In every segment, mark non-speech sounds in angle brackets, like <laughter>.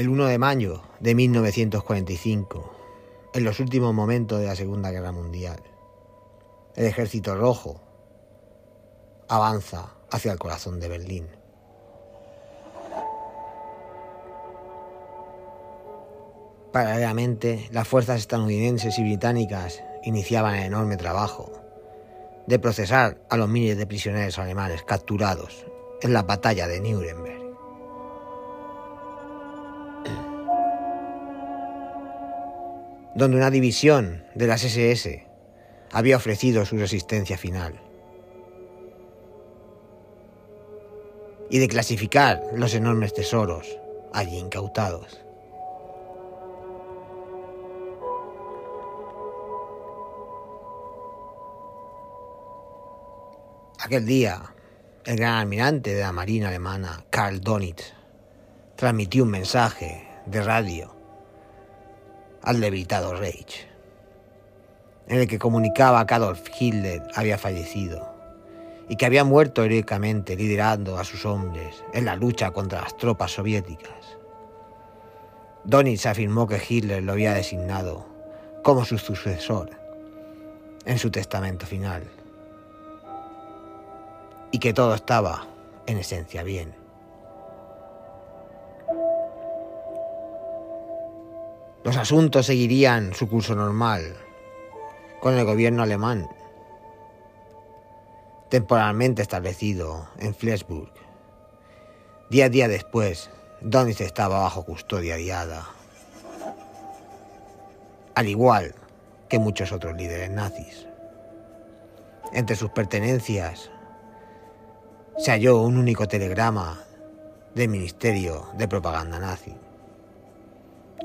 El 1 de mayo de 1945, en los últimos momentos de la Segunda Guerra Mundial, el ejército rojo avanza hacia el corazón de Berlín. Paralelamente, las fuerzas estadounidenses y británicas iniciaban el enorme trabajo de procesar a los miles de prisioneros alemanes capturados en la batalla de Nuremberg. Donde una división de las SS había ofrecido su resistencia final. Y de clasificar los enormes tesoros allí incautados. Aquel día, el gran almirante de la Marina alemana, Karl Donitz, transmitió un mensaje de radio al debilitado Reich, en el que comunicaba que Adolf Hitler había fallecido y que había muerto heroicamente liderando a sus hombres en la lucha contra las tropas soviéticas. Donitz afirmó que Hitler lo había designado como su sucesor en su testamento final y que todo estaba en esencia bien. Los asuntos seguirían su curso normal con el gobierno alemán, temporalmente establecido en Flensburg. Día a día después, Donitz estaba bajo custodia diada, al igual que muchos otros líderes nazis. Entre sus pertenencias se halló un único telegrama del Ministerio de Propaganda nazi.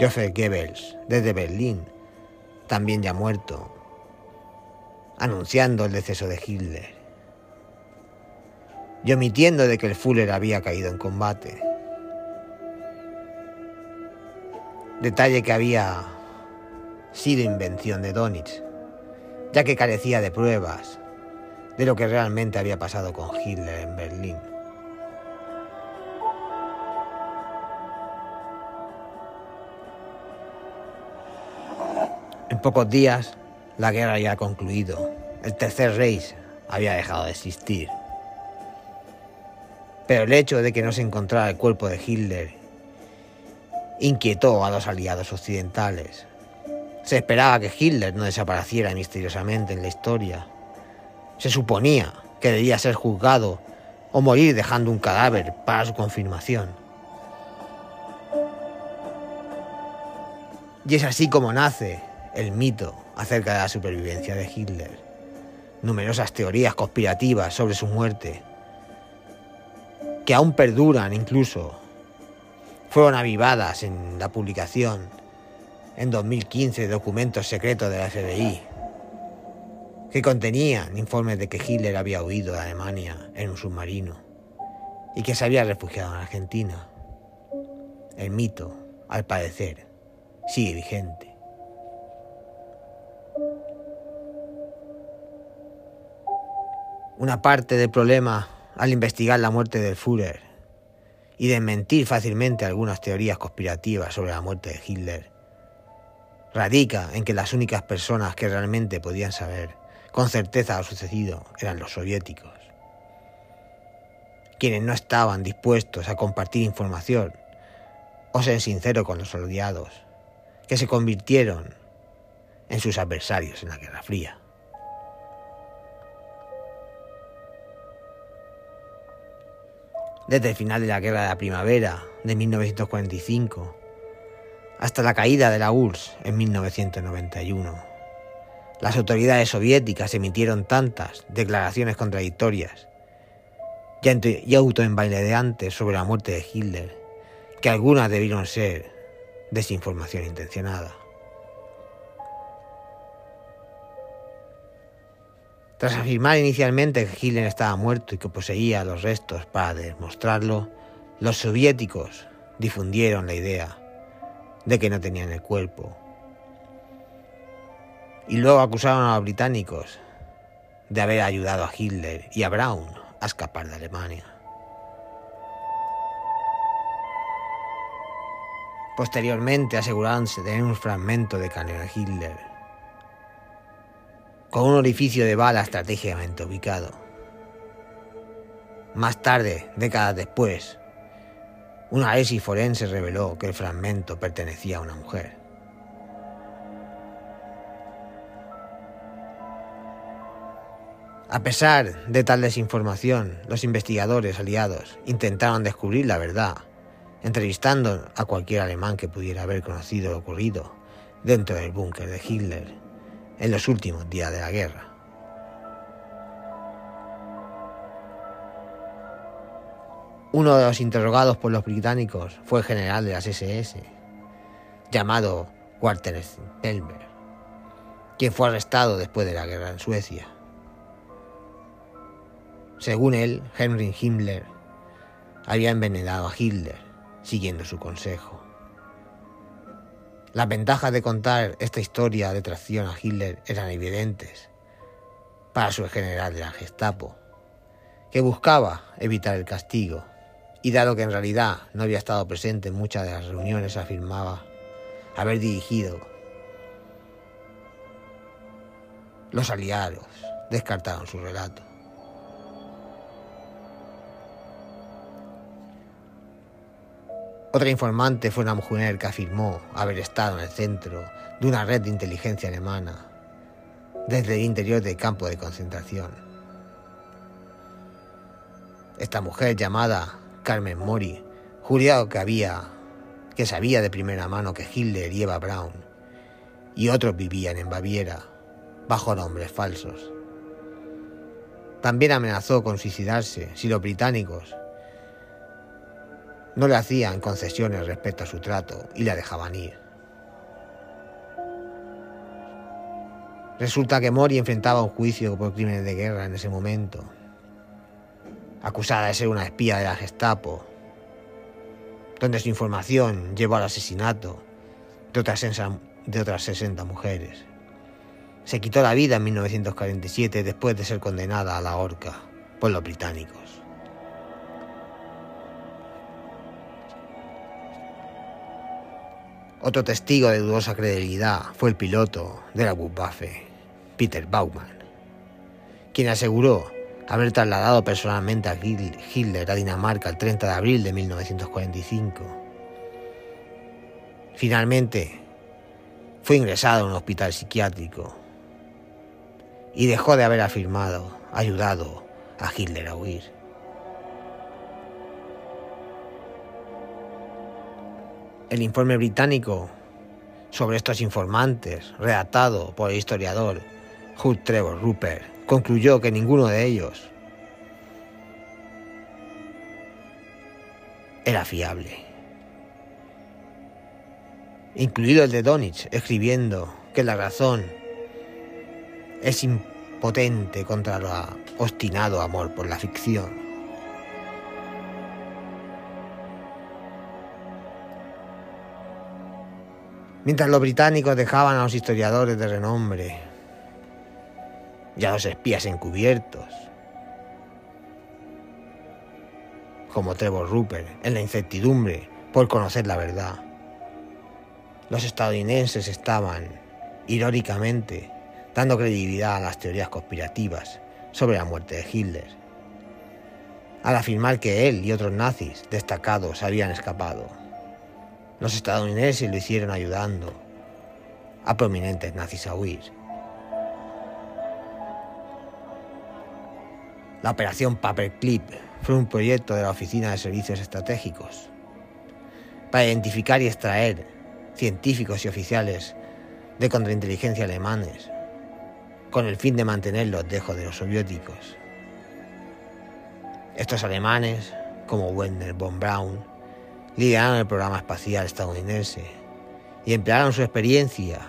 Joseph Goebbels, desde Berlín, también ya muerto, anunciando el deceso de Hitler y omitiendo de que el Fuller había caído en combate. Detalle que había sido invención de Donitz, ya que carecía de pruebas de lo que realmente había pasado con Hitler en Berlín. Pocos días, la guerra había concluido. El tercer Reich había dejado de existir. Pero el hecho de que no se encontrara el cuerpo de Hitler inquietó a los aliados occidentales. Se esperaba que Hitler no desapareciera misteriosamente en la historia. Se suponía que debía ser juzgado o morir dejando un cadáver para su confirmación. Y es así como nace el mito acerca de la supervivencia de Hitler. Numerosas teorías conspirativas sobre su muerte, que aún perduran incluso, fueron avivadas en la publicación en 2015 de documentos secretos de la FBI, que contenían informes de que Hitler había huido de Alemania en un submarino y que se había refugiado en Argentina. El mito, al parecer, sigue vigente. Una parte del problema al investigar la muerte del Führer y desmentir fácilmente algunas teorías conspirativas sobre la muerte de Hitler radica en que las únicas personas que realmente podían saber con certeza lo sucedido eran los soviéticos, quienes no estaban dispuestos a compartir información o ser sinceros con los aliados, que se convirtieron en sus adversarios en la Guerra Fría. Desde el final de la Guerra de la Primavera de 1945 hasta la caída de la URSS en 1991. Las autoridades soviéticas emitieron tantas declaraciones contradictorias y autoenvaileantes sobre la muerte de Hitler que algunas debieron ser desinformación intencionada. Tras afirmar inicialmente que Hitler estaba muerto y que poseía los restos para demostrarlo, los soviéticos difundieron la idea de que no tenían el cuerpo. Y luego acusaron a los británicos de haber ayudado a Hitler y a Braun a escapar de Alemania. Posteriormente asegurándose de tener un fragmento de cañón de Hitler, con un orificio de bala estratégicamente ubicado. Más tarde, décadas después, una análisis forense reveló que el fragmento pertenecía a una mujer. A pesar de tal desinformación, los investigadores aliados intentaron descubrir la verdad, entrevistando a cualquier alemán que pudiera haber conocido lo ocurrido dentro del búnker de Hitler en los últimos días de la guerra. Uno de los interrogados por los británicos fue el general de las SS, llamado Walter Spellberg, quien fue arrestado después de la guerra en Suecia. Según él, Henry Himmler había envenenado a Hitler, siguiendo su consejo. Las ventajas de contar esta historia de traición a Hitler eran evidentes para su general de la Gestapo, que buscaba evitar el castigo, y dado que en realidad no había estado presente en muchas de las reuniones, afirmaba haber dirigido. Los aliados descartaron su relato. Otra informante fue una mujer que afirmó haber estado en el centro de una red de inteligencia alemana desde el interior del campo de concentración. Esta mujer llamada Carmen Mori juró que había que sabía de primera mano que Hitler y Eva Braun y otros vivían en Baviera bajo nombres falsos. También amenazó con suicidarse si los británicos no le hacían concesiones respecto a su trato y la dejaban ir. Resulta que Mori enfrentaba un juicio por crímenes de guerra en ese momento, acusada de ser una espía de la Gestapo, donde su información llevó al asesinato de otras, de otras 60 mujeres. Se quitó la vida en 1947 después de ser condenada a la horca por los británicos. Otro testigo de dudosa credibilidad fue el piloto de la Luftwaffe, Peter Baumann, quien aseguró haber trasladado personalmente a Hitler a Dinamarca el 30 de abril de 1945. Finalmente, fue ingresado en un hospital psiquiátrico y dejó de haber afirmado, ayudado a Hitler a huir. El informe británico sobre estos informantes, redactado por el historiador Hugh Trevor Rupert, concluyó que ninguno de ellos era fiable. Incluido el de Donich, escribiendo que la razón es impotente contra el obstinado amor por la ficción. Mientras los británicos dejaban a los historiadores de renombre y a los espías encubiertos, como Trevor Rupert, en la incertidumbre por conocer la verdad. Los estadounidenses estaban, irónicamente, dando credibilidad a las teorías conspirativas sobre la muerte de Hitler, al afirmar que él y otros nazis destacados habían escapado. Los estadounidenses lo hicieron ayudando a prominentes nazis a huir. La operación Paperclip fue un proyecto de la Oficina de Servicios Estratégicos para identificar y extraer científicos y oficiales de contrainteligencia alemanes con el fin de mantenerlos lejos de los soviéticos. Estos alemanes, como Werner von Braun, lideraron el programa espacial estadounidense y emplearon su experiencia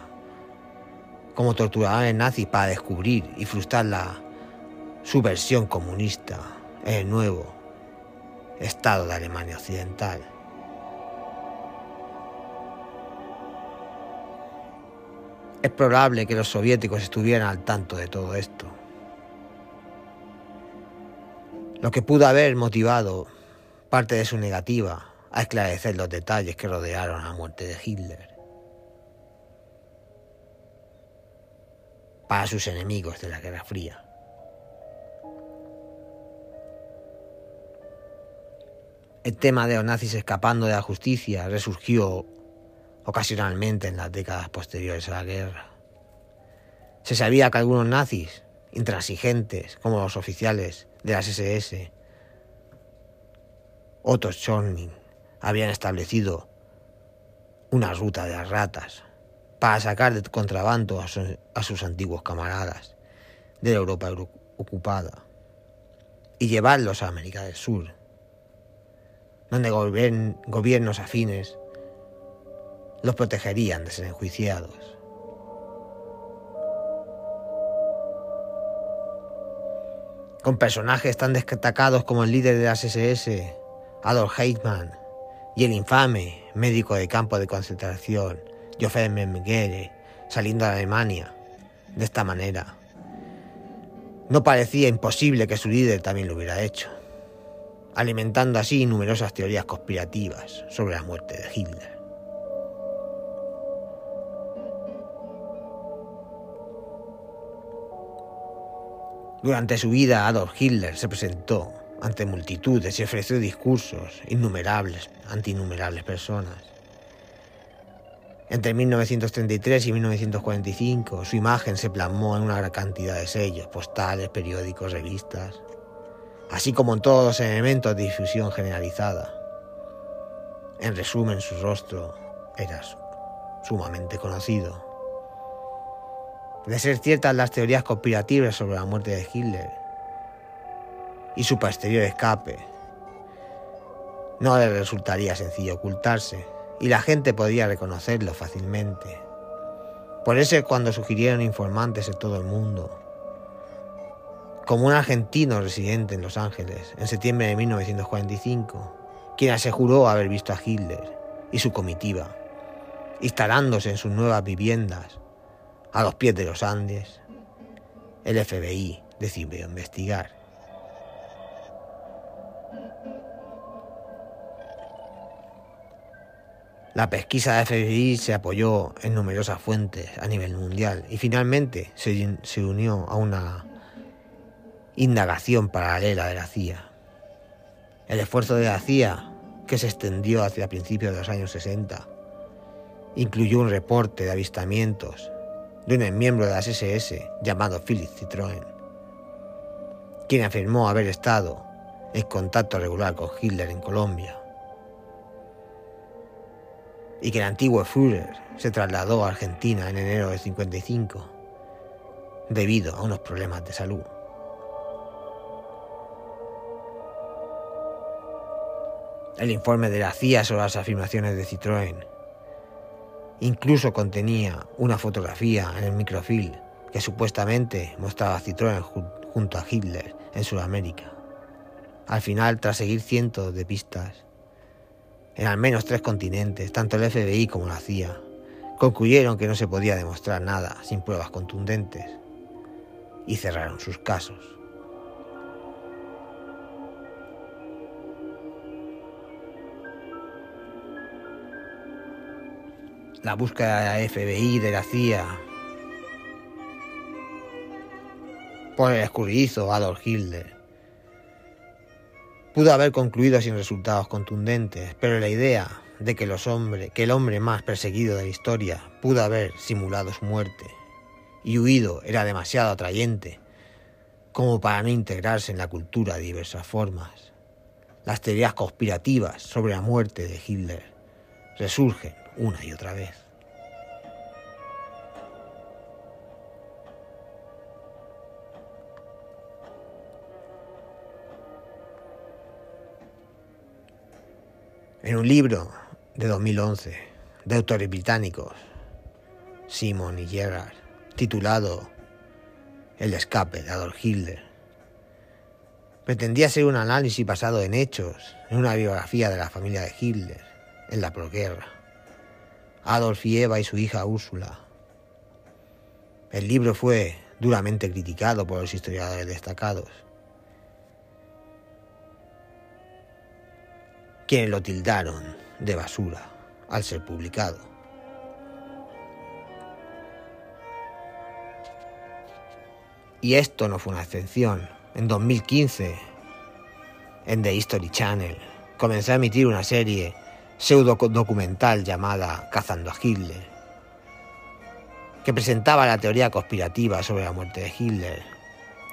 como torturadores nazis para descubrir y frustrar la subversión comunista en el nuevo Estado de Alemania Occidental. Es probable que los soviéticos estuvieran al tanto de todo esto. Lo que pudo haber motivado parte de su negativa a esclarecer los detalles que rodearon la muerte de Hitler. Para sus enemigos de la Guerra Fría. El tema de los nazis escapando de la justicia resurgió ocasionalmente en las décadas posteriores a la guerra. Se sabía que algunos nazis, intransigentes como los oficiales de las SS, Otto Schorning, habían establecido una ruta de las ratas para sacar de contrabando a, sus antiguos camaradas de la Europa ocupada y llevarlos a América del Sur, donde gobiernos afines los protegerían de ser enjuiciados. Con personajes tan destacados como el líder de las SS, Adolf Eichmann, y el infame médico de campo de concentración, Josef Mengele, saliendo de Alemania de esta manera. No parecía imposible que su líder también lo hubiera hecho, alimentando así numerosas teorías conspirativas sobre la muerte de Hitler. Durante su vida, Adolf Hitler se presentó ante multitudes y ofreció discursos innumerables ante innumerables personas. Entre 1933 y 1945, su imagen se plasmó en una gran cantidad de sellos, postales, periódicos, revistas, así como en todos los elementos de difusión generalizada. En resumen, su rostro era sumamente conocido. De ser ciertas las teorías conspirativas sobre la muerte de Hitler y su posterior escape, no le resultaría sencillo ocultarse y la gente podría reconocerlo fácilmente. Por eso cuando sugirieron informantes en todo el mundo, como un argentino residente en Los Ángeles en septiembre de 1945, quien aseguró haber visto a Hitler y su comitiva, instalándose en sus nuevas viviendas a los pies de los Andes, el FBI decidió investigar. La pesquisa de FBI se apoyó en numerosas fuentes a nivel mundial y finalmente se, se, unió a una indagación paralela de la CIA. El esfuerzo de la CIA, que se extendió hacia principios de los años 60, incluyó un reporte de avistamientos de un miembro de las SS llamado Philip Citroën, quien afirmó haber estado en contacto regular con Hitler en Colombia y que el antiguo Führer se trasladó a Argentina en enero de 55 debido a unos problemas de salud. El informe de la CIA sobre las afirmaciones de Citroën Incluso contenía una fotografía en el microfilm que supuestamente mostraba a Citroën junto a Hitler en Sudamérica. Al final, tras seguir cientos de pistas, en al menos tres continentes, tanto el FBI como la CIA, concluyeron que no se podía demostrar nada sin pruebas contundentes y cerraron sus casos. la búsqueda de la FBI, de la CIA, por el escurridizo Adolf Hitler. Pudo haber concluido sin resultados contundentes, pero la idea de que, que el hombre más perseguido de la historia pudo haber simulado su muerte y huido era demasiado atrayente como para no integrarse en la cultura de diversas formas. Las teorías conspirativas sobre la muerte de Hitler resurgen una y otra vez. En un libro de 2011 de autores británicos, Simon y Gerard, titulado El escape de Adolf Hitler, pretendía ser un análisis basado en hechos, en una biografía de la familia de Hitler en la proguerra. Adolf y Eva y su hija Úrsula. El libro fue duramente criticado por los historiadores destacados. Quienes lo tildaron de basura al ser publicado. Y esto no fue una excepción. En 2015, en The History Channel, comenzó a emitir una serie pseudo documental llamada Cazando a Hitler, que presentaba la teoría conspirativa sobre la muerte de Hitler,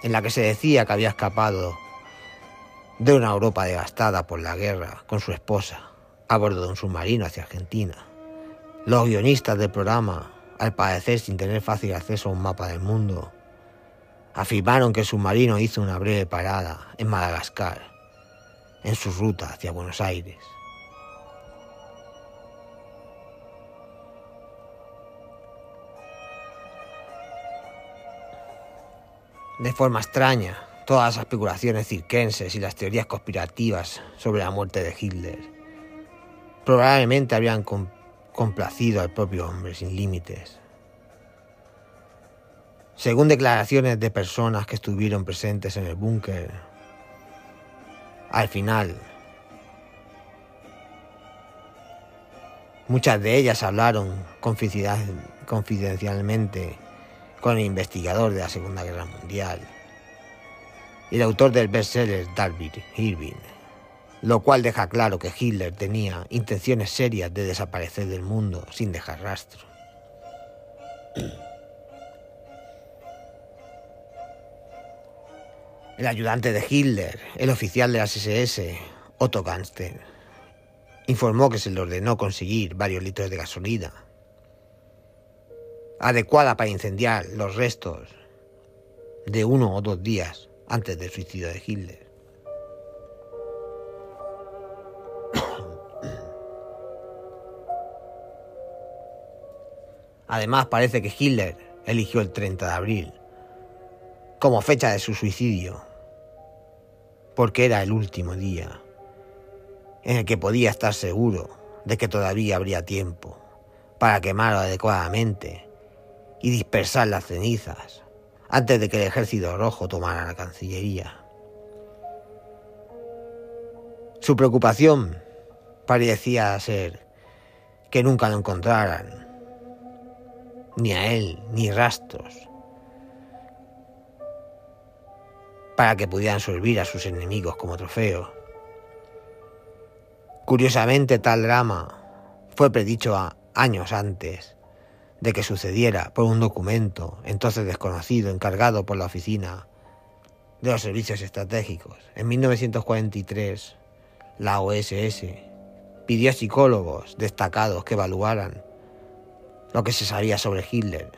en la que se decía que había escapado de una Europa devastada por la guerra con su esposa a bordo de un submarino hacia Argentina. Los guionistas del programa, al parecer sin tener fácil acceso a un mapa del mundo, afirmaron que el submarino hizo una breve parada en Madagascar, en su ruta hacia Buenos Aires. De forma extraña, todas las especulaciones cirquenses y las teorías conspirativas sobre la muerte de Hitler probablemente habrían complacido al propio hombre sin límites. Según declaraciones de personas que estuvieron presentes en el búnker, al final, muchas de ellas hablaron confidencialmente con el investigador de la Segunda Guerra Mundial y el autor del bestseller David Irving, lo cual deja claro que Hitler tenía intenciones serias de desaparecer del mundo sin dejar rastro. <clears throat> El ayudante de Hitler, el oficial de las SS, Otto Ganster, informó que se le ordenó conseguir varios litros de gasolina, adecuada para incendiar los restos de uno o dos días antes del suicidio de Hitler. Además, parece que Hitler eligió el 30 de abril como fecha de su suicidio, porque era el último día en el que podía estar seguro de que todavía habría tiempo para quemarlo adecuadamente y dispersar las cenizas antes de que el ejército rojo tomara la Cancillería. Su preocupación parecía ser que nunca lo encontraran, ni a él, ni rastros para que pudieran servir a sus enemigos como trofeo. Curiosamente, tal drama fue predicho años antes de que sucediera por un documento entonces desconocido encargado por la Oficina de los Servicios Estratégicos. En 1943, la OSS pidió a psicólogos destacados que evaluaran lo que se sabía sobre Hitler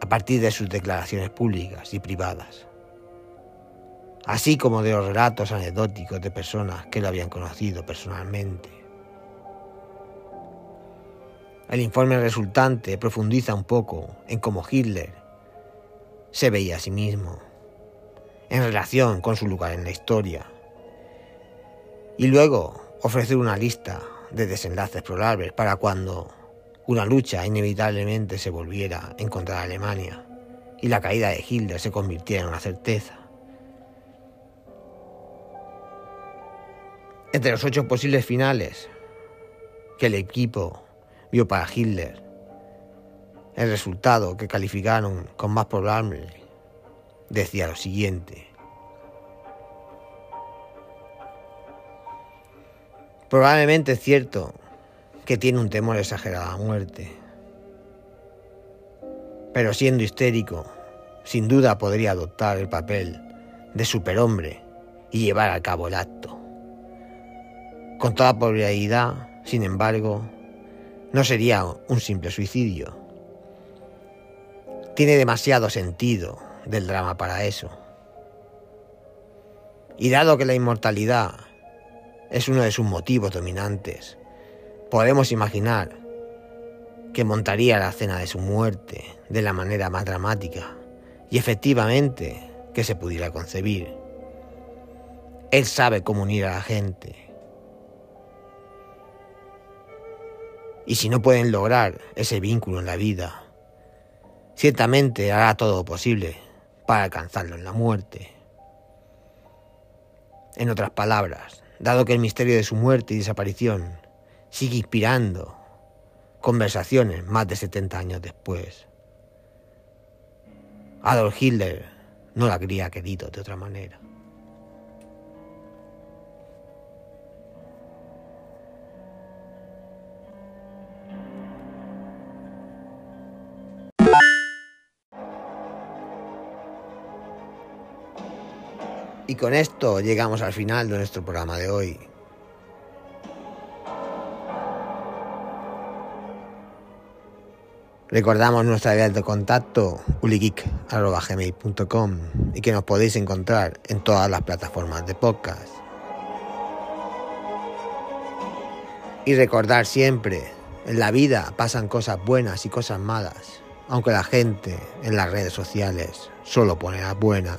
a partir de sus declaraciones públicas y privadas así como de los relatos anecdóticos de personas que lo habían conocido personalmente. El informe resultante profundiza un poco en cómo Hitler se veía a sí mismo, en relación con su lugar en la historia, y luego ofrece una lista de desenlaces probables para cuando una lucha inevitablemente se volviera en contra de Alemania y la caída de Hitler se convirtiera en una certeza. Entre los ocho posibles finales que el equipo vio para Hitler, el resultado que calificaron con más probable decía lo siguiente. Probablemente es cierto que tiene un temor exagerado a la muerte, pero siendo histérico, sin duda podría adoptar el papel de superhombre y llevar a cabo el acto. Con toda probabilidad, sin embargo, no sería un simple suicidio. Tiene demasiado sentido del drama para eso. Y dado que la inmortalidad es uno de sus motivos dominantes, podemos imaginar que montaría la cena de su muerte de la manera más dramática y efectivamente que se pudiera concebir. Él sabe cómo unir a la gente Y si no pueden lograr ese vínculo en la vida, ciertamente hará todo lo posible para alcanzarlo en la muerte. En otras palabras, dado que el misterio de su muerte y desaparición sigue inspirando conversaciones más de 70 años después. Adolf Hitler no la habría querido de otra manera. Y con esto llegamos al final de nuestro programa de hoy. Recordamos nuestra vía de contacto uligeek.gmail.com y que nos podéis encontrar en todas las plataformas de podcast. Y recordar siempre, en la vida pasan cosas buenas y cosas malas, aunque la gente en las redes sociales solo pone las buenas.